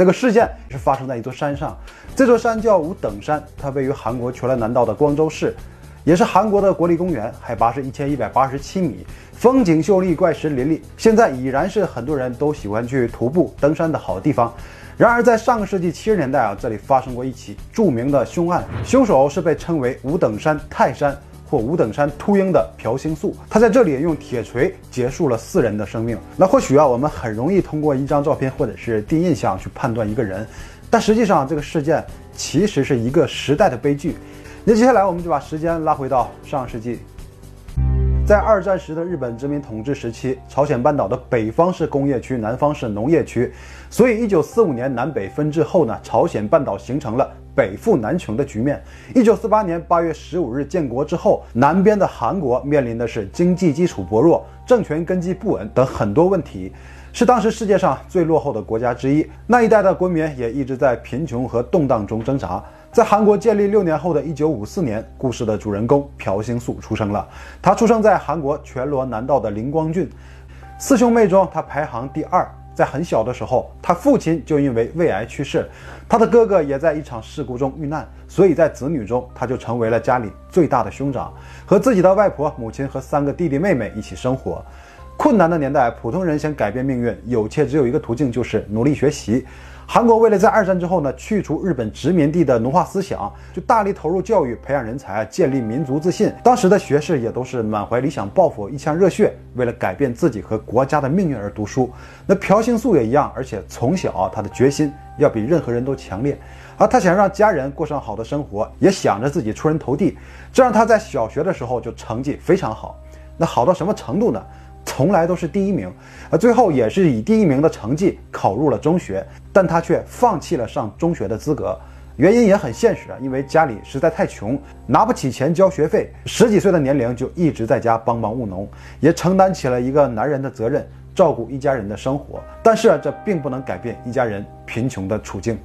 这个事件是发生在一座山上，这座山叫五等山，它位于韩国全罗南道的光州市，也是韩国的国立公园，海拔是一千一百八十七米，风景秀丽，怪石林立，现在已然是很多人都喜欢去徒步登山的好地方。然而，在上个世纪七十年代啊，这里发生过一起著名的凶案，凶手是被称为五等山泰山。或五等山秃鹰的朴星素，他在这里用铁锤结束了四人的生命。那或许啊，我们很容易通过一张照片或者是第一印象去判断一个人，但实际上这个事件其实是一个时代的悲剧。那接下来我们就把时间拉回到上世纪，在二战时的日本殖民统治时期，朝鲜半岛的北方是工业区，南方是农业区，所以一九四五年南北分治后呢，朝鲜半岛形成了。北富南穷的局面。一九四八年八月十五日建国之后，南边的韩国面临的是经济基础薄弱、政权根基不稳等很多问题，是当时世界上最落后的国家之一。那一代的国民也一直在贫穷和动荡中挣扎。在韩国建立六年后的一九五四年，故事的主人公朴星素出生了。他出生在韩国全罗南道的灵光郡，四兄妹中他排行第二。在很小的时候，他父亲就因为胃癌去世，他的哥哥也在一场事故中遇难，所以在子女中，他就成为了家里最大的兄长，和自己的外婆、母亲和三个弟弟妹妹一起生活。困难的年代，普通人想改变命运，有且只有一个途径，就是努力学习。韩国为了在二战之后呢去除日本殖民地的奴化思想，就大力投入教育，培养人才，建立民族自信。当时的学士也都是满怀理想抱负，一腔热血，为了改变自己和国家的命运而读书。那朴兴素也一样，而且从小他的决心要比任何人都强烈，而他想让家人过上好的生活，也想着自己出人头地，这让他在小学的时候就成绩非常好。那好到什么程度呢？从来都是第一名，而最后也是以第一名的成绩考入了中学，但他却放弃了上中学的资格，原因也很现实啊，因为家里实在太穷，拿不起钱交学费，十几岁的年龄就一直在家帮忙务农，也承担起了一个男人的责任，照顾一家人的生活。但是啊这并不能改变一家人贫穷的处境。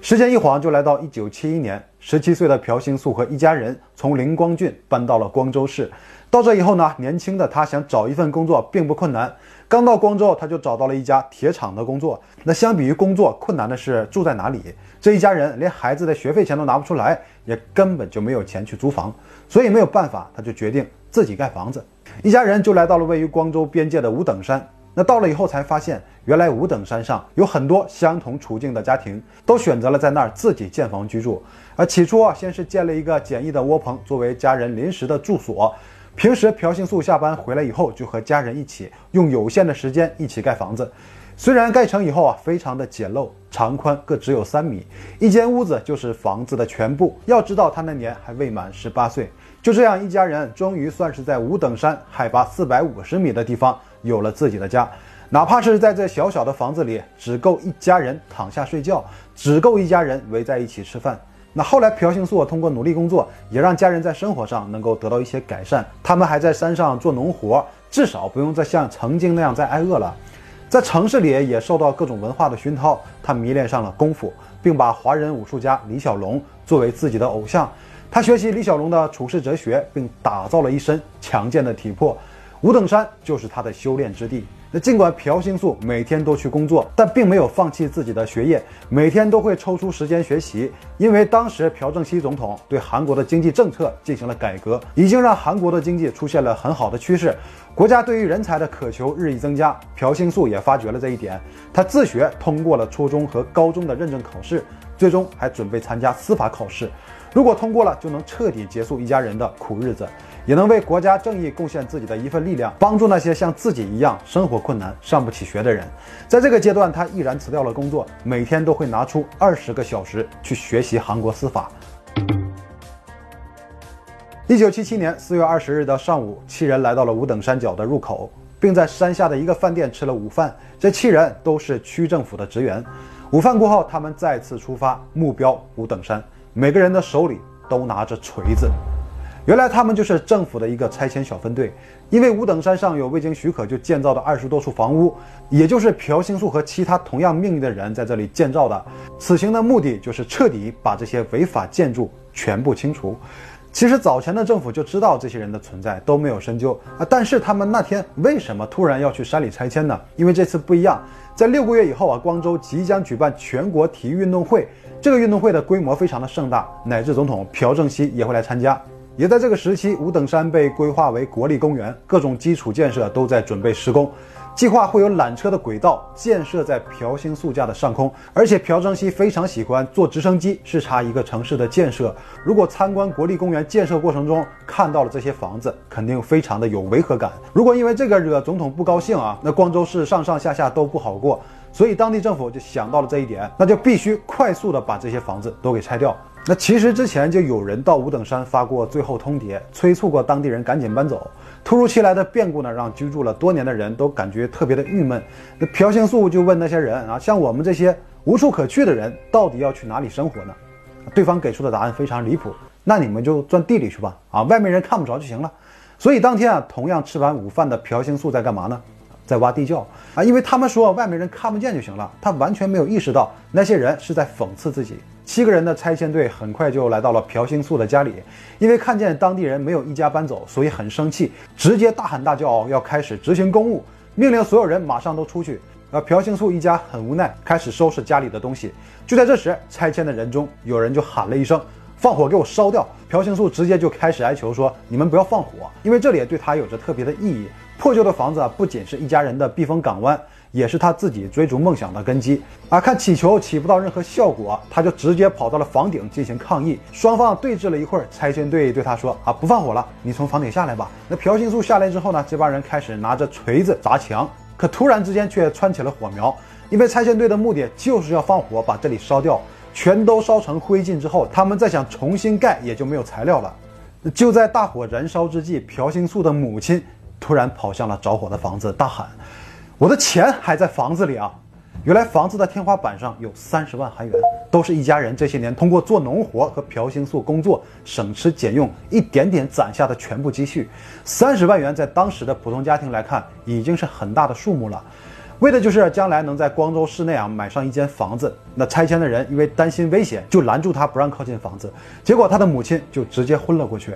时间一晃就来到一九七一年，十七岁的朴星素和一家人从灵光郡搬到了光州市。到这以后呢，年轻的他想找一份工作并不困难。刚到光州，他就找到了一家铁厂的工作。那相比于工作，困难的是住在哪里。这一家人连孩子的学费钱都拿不出来，也根本就没有钱去租房，所以没有办法，他就决定自己盖房子。一家人就来到了位于光州边界的五等山。那到了以后才发现，原来五等山上有很多相同处境的家庭，都选择了在那儿自己建房居住。而起初啊，先是建了一个简易的窝棚，作为家人临时的住所。平时朴信素下班回来以后，就和家人一起用有限的时间一起盖房子。虽然盖成以后啊，非常的简陋，长宽各只有三米，一间屋子就是房子的全部。要知道他那年还未满十八岁。就这样，一家人终于算是在五等山海拔四百五十米的地方。有了自己的家，哪怕是在这小小的房子里，只够一家人躺下睡觉，只够一家人围在一起吃饭。那后来朴星素通过努力工作，也让家人在生活上能够得到一些改善。他们还在山上做农活，至少不用再像曾经那样再挨饿了。在城市里也受到各种文化的熏陶，他迷恋上了功夫，并把华人武术家李小龙作为自己的偶像。他学习李小龙的处世哲学，并打造了一身强健的体魄。五等山就是他的修炼之地。那尽管朴星素每天都去工作，但并没有放弃自己的学业，每天都会抽出时间学习。因为当时朴正熙总统对韩国的经济政策进行了改革，已经让韩国的经济出现了很好的趋势，国家对于人才的渴求日益增加。朴星素也发觉了这一点，他自学通过了初中和高中的认证考试，最终还准备参加司法考试。如果通过了，就能彻底结束一家人的苦日子。也能为国家正义贡献自己的一份力量，帮助那些像自己一样生活困难、上不起学的人。在这个阶段，他毅然辞掉了工作，每天都会拿出二十个小时去学习韩国司法。一九七七年四月二十日的上午，七人来到了五等山脚的入口，并在山下的一个饭店吃了午饭。这七人都是区政府的职员。午饭过后，他们再次出发，目标五等山，每个人的手里都拿着锤子。原来他们就是政府的一个拆迁小分队，因为五等山上有未经许可就建造的二十多处房屋，也就是朴兴素和其他同样命运的人在这里建造的。此行的目的就是彻底把这些违法建筑全部清除。其实早前的政府就知道这些人的存在，都没有深究啊。但是他们那天为什么突然要去山里拆迁呢？因为这次不一样，在六个月以后啊，光州即将举办全国体育运动会，这个运动会的规模非常的盛大，乃至总统朴正熙也会来参加。也在这个时期，五等山被规划为国立公园，各种基础建设都在准备施工。计划会有缆车的轨道建设在朴兴宿家的上空，而且朴正熙非常喜欢坐直升机视察一个城市的建设。如果参观国立公园建设过程中看到了这些房子，肯定非常的有违和感。如果因为这个惹总统不高兴啊，那光州市上上下下都不好过。所以当地政府就想到了这一点，那就必须快速的把这些房子都给拆掉。那其实之前就有人到五等山发过最后通牒，催促过当地人赶紧搬走。突如其来的变故呢，让居住了多年的人都感觉特别的郁闷。那朴兴素就问那些人啊，像我们这些无处可去的人，到底要去哪里生活呢？对方给出的答案非常离谱，那你们就钻地里去吧，啊，外面人看不着就行了。所以当天啊，同样吃完午饭的朴兴素在干嘛呢？在挖地窖啊，因为他们说外面人看不见就行了，他完全没有意识到那些人是在讽刺自己。七个人的拆迁队很快就来到了朴兴素的家里，因为看见当地人没有一家搬走，所以很生气，直接大喊大叫要开始执行公务，命令所有人马上都出去。而朴兴素一家很无奈，开始收拾家里的东西。就在这时，拆迁的人中有人就喊了一声：“放火给我烧掉！”朴兴素直接就开始哀求说：“你们不要放火，因为这里对他有着特别的意义。破旧的房子不仅是一家人的避风港湾。”也是他自己追逐梦想的根基啊！看气球起不到任何效果，他就直接跑到了房顶进行抗议。双方对峙了一会儿，拆迁队对他说：“啊，不放火了，你从房顶下来吧。”那朴兴素下来之后呢，这帮人开始拿着锤子砸墙，可突然之间却窜起了火苗，因为拆迁队的目的就是要放火把这里烧掉，全都烧成灰烬之后，他们再想重新盖也就没有材料了。就在大火燃烧之际，朴兴素的母亲突然跑向了着火的房子，大喊。我的钱还在房子里啊！原来房子的天花板上有三十万韩元，都是一家人这些年通过做农活和朴兴素工作省吃俭用一点点攒下的全部积蓄。三十万元在当时的普通家庭来看，已经是很大的数目了。为的就是将来能在光州市内啊买上一间房子。那拆迁的人因为担心危险，就拦住他不让靠近房子，结果他的母亲就直接昏了过去。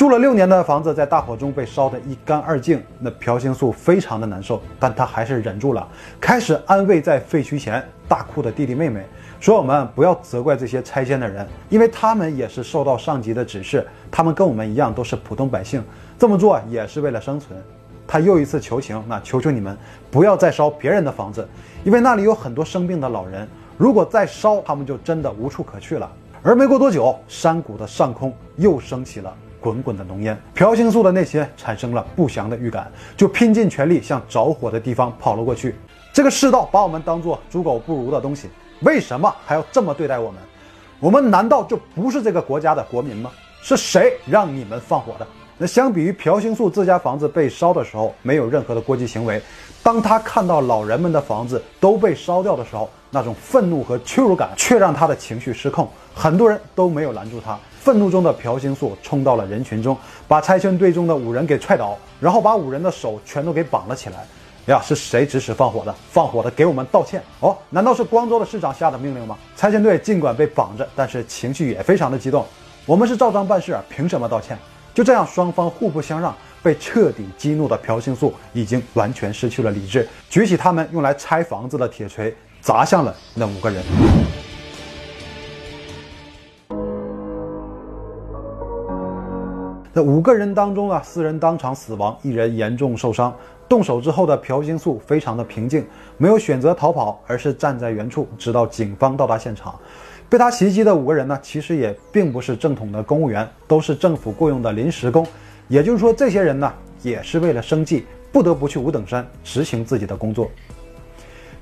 住了六年的房子在大火中被烧得一干二净，那朴兴素非常的难受，但他还是忍住了，开始安慰在废墟前大哭的弟弟妹妹，说我们不要责怪这些拆迁的人，因为他们也是受到上级的指示，他们跟我们一样都是普通百姓，这么做也是为了生存。他又一次求情，那求求你们不要再烧别人的房子，因为那里有很多生病的老人，如果再烧，他们就真的无处可去了。而没过多久，山谷的上空又升起了。滚滚的浓烟，朴兴素的内心产生了不祥的预感，就拼尽全力向着火的地方跑了过去。这个世道把我们当做猪狗不如的东西，为什么还要这么对待我们？我们难道就不是这个国家的国民吗？是谁让你们放火的？那相比于朴兴素自家房子被烧的时候，没有任何的过激行为，当他看到老人们的房子都被烧掉的时候，那种愤怒和屈辱感却让他的情绪失控。很多人都没有拦住他。愤怒中的朴兴素冲到了人群中，把拆迁队中的五人给踹倒，然后把五人的手全都给绑了起来。呀，是谁指使放火的？放火的给我们道歉哦！难道是光州的市长下的命令吗？拆迁队尽管被绑着，但是情绪也非常的激动。我们是照章办事，凭什么道歉？就这样，双方互不相让，被彻底激怒的朴兴素已经完全失去了理智，举起他们用来拆房子的铁锤，砸向了那五个人。那五个人当中啊，四人当场死亡，一人严重受伤。动手之后的朴兴素非常的平静，没有选择逃跑，而是站在原处，直到警方到达现场。被他袭击的五个人呢，其实也并不是正统的公务员，都是政府雇佣的临时工。也就是说，这些人呢，也是为了生计，不得不去五等山执行自己的工作。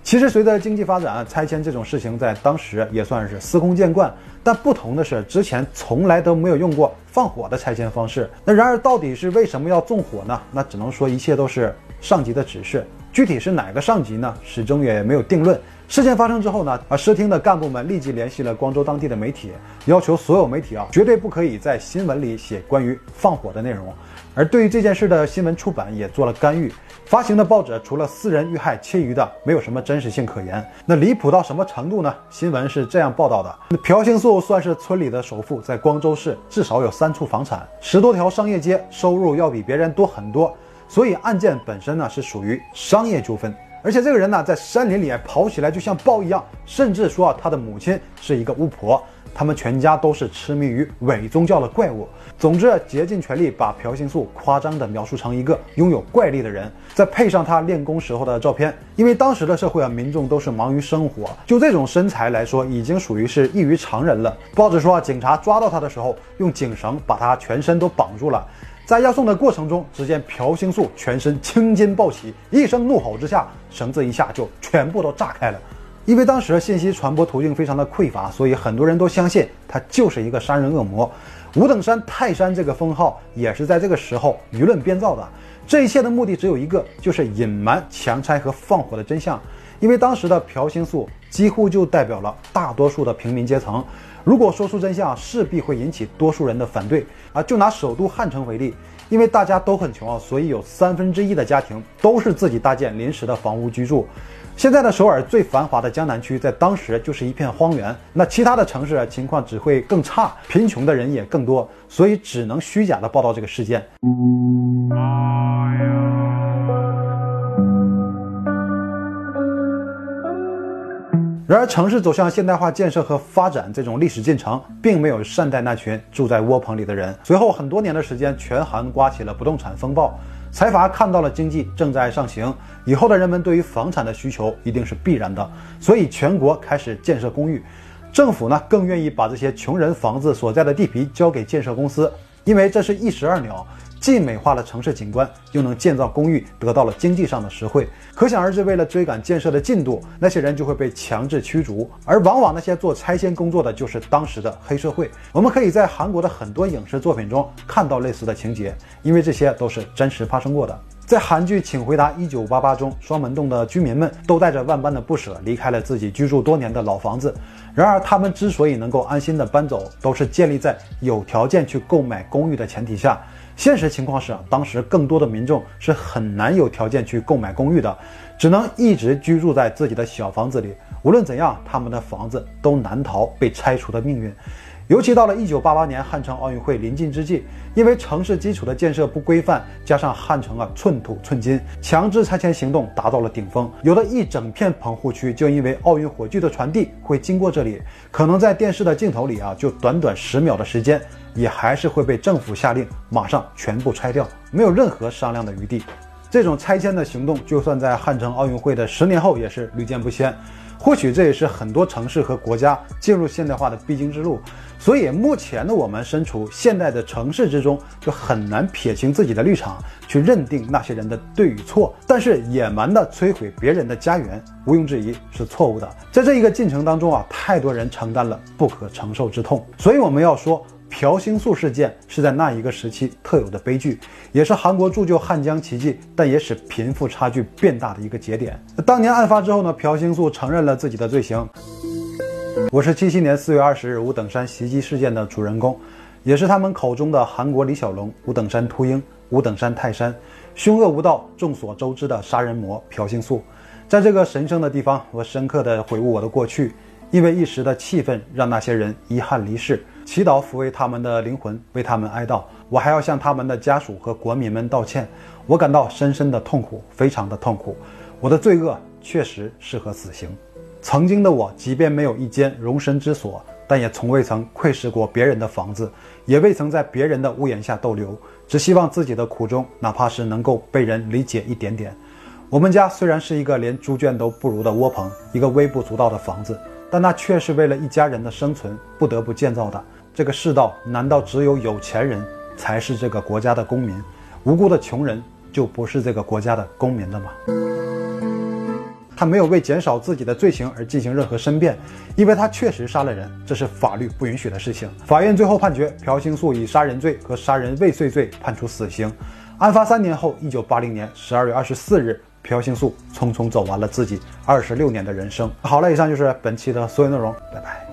其实，随着经济发展，拆迁这种事情在当时也算是司空见惯。但不同的是，之前从来都没有用过放火的拆迁方式。那然而，到底是为什么要纵火呢？那只能说一切都是上级的指示。具体是哪个上级呢？始终也没有定论。事件发生之后呢，啊，视听的干部们立即联系了光州当地的媒体，要求所有媒体啊，绝对不可以在新闻里写关于放火的内容。而对于这件事的新闻出版也做了干预。发行的报纸除了私人遇害，其余的没有什么真实性可言。那离谱到什么程度呢？新闻是这样报道的：那朴兴素算是村里的首富，在光州市至少有三处房产，十多条商业街，收入要比别人多很多。所以案件本身呢是属于商业纠纷。而且这个人呢，在山林里跑起来就像豹一样，甚至说啊他的母亲是一个巫婆，他们全家都是痴迷于伪宗教的怪物。总之，竭尽全力把朴信素夸张地描述成一个拥有怪力的人，再配上他练功时候的照片，因为当时的社会啊，民众都是忙于生活，就这种身材来说，已经属于是异于常人了。报纸说啊，警察抓到他的时候，用警绳把他全身都绑住了。在押送的过程中，只见朴兴素全身青筋暴起，一声怒吼之下，绳子一下就全部都炸开了。因为当时信息传播途径非常的匮乏，所以很多人都相信他就是一个杀人恶魔。五等山泰山这个封号也是在这个时候舆论编造的。这一切的目的只有一个，就是隐瞒强拆和放火的真相。因为当时的朴兴素几乎就代表了大多数的平民阶层。如果说出真相，势必会引起多数人的反对啊！就拿首都汉城为例，因为大家都很穷啊，所以有三分之一的家庭都是自己搭建临时的房屋居住。现在的首尔最繁华的江南区，在当时就是一片荒原。那其他的城市情况只会更差，贫穷的人也更多，所以只能虚假的报道这个事件。然而，城市走向现代化建设和发展这种历史进程，并没有善待那群住在窝棚里的人。随后很多年的时间，全韩刮起了不动产风暴，财阀看到了经济正在上行，以后的人们对于房产的需求一定是必然的，所以全国开始建设公寓。政府呢，更愿意把这些穷人房子所在的地皮交给建设公司，因为这是一石二鸟。既美化了城市景观，又能建造公寓，得到了经济上的实惠。可想而知，为了追赶建设的进度，那些人就会被强制驱逐，而往往那些做拆迁工作的就是当时的黑社会。我们可以在韩国的很多影视作品中看到类似的情节，因为这些都是真实发生过的。在韩剧《请回答一九八八》中，双门洞的居民们都带着万般的不舍离开了自己居住多年的老房子。然而，他们之所以能够安心的搬走，都是建立在有条件去购买公寓的前提下。现实情况是啊，当时更多的民众是很难有条件去购买公寓的，只能一直居住在自己的小房子里。无论怎样，他们的房子都难逃被拆除的命运。尤其到了一九八八年汉城奥运会临近之际，因为城市基础的建设不规范，加上汉城啊寸土寸金，强制拆迁行动达到了顶峰。有的一整片棚户区就因为奥运火炬的传递会经过这里，可能在电视的镜头里啊，就短短十秒的时间。也还是会被政府下令马上全部拆掉，没有任何商量的余地。这种拆迁的行动，就算在汉城奥运会的十年后也是屡见不鲜。或许这也是很多城市和国家进入现代化的必经之路。所以目前的我们身处现代的城市之中，就很难撇清自己的立场去认定那些人的对与错。但是野蛮的摧毁别人的家园，毋庸置疑是错误的。在这一个进程当中啊，太多人承担了不可承受之痛。所以我们要说。朴兴素事件是在那一个时期特有的悲剧，也是韩国铸就汉江奇迹，但也使贫富差距变大的一个节点。当年案发之后呢，朴兴素承认了自己的罪行。我是七七年四月二十日五等山袭击事件的主人公，也是他们口中的韩国李小龙、五等山秃鹰、五等山泰山，凶恶无道、众所周知的杀人魔朴兴素。在这个神圣的地方，我深刻的回悟我的过去，因为一时的气愤，让那些人遗憾离世。祈祷抚慰他们的灵魂，为他们哀悼。我还要向他们的家属和国民们道歉。我感到深深的痛苦，非常的痛苦。我的罪恶确实适合死刑。曾经的我，即便没有一间容身之所，但也从未曾窥视过别人的房子，也未曾在别人的屋檐下逗留。只希望自己的苦衷，哪怕是能够被人理解一点点。我们家虽然是一个连猪圈都不如的窝棚，一个微不足道的房子，但那却是为了一家人的生存不得不建造的。这个世道，难道只有有钱人才是这个国家的公民？无辜的穷人就不是这个国家的公民了吗？他没有为减少自己的罪行而进行任何申辩，因为他确实杀了人，这是法律不允许的事情。法院最后判决朴兴素以杀人罪和杀人未遂罪判处死刑。案发三年后，一九八零年十二月二十四日，朴兴素匆匆走完了自己二十六年的人生。好了，以上就是本期的所有内容，拜拜。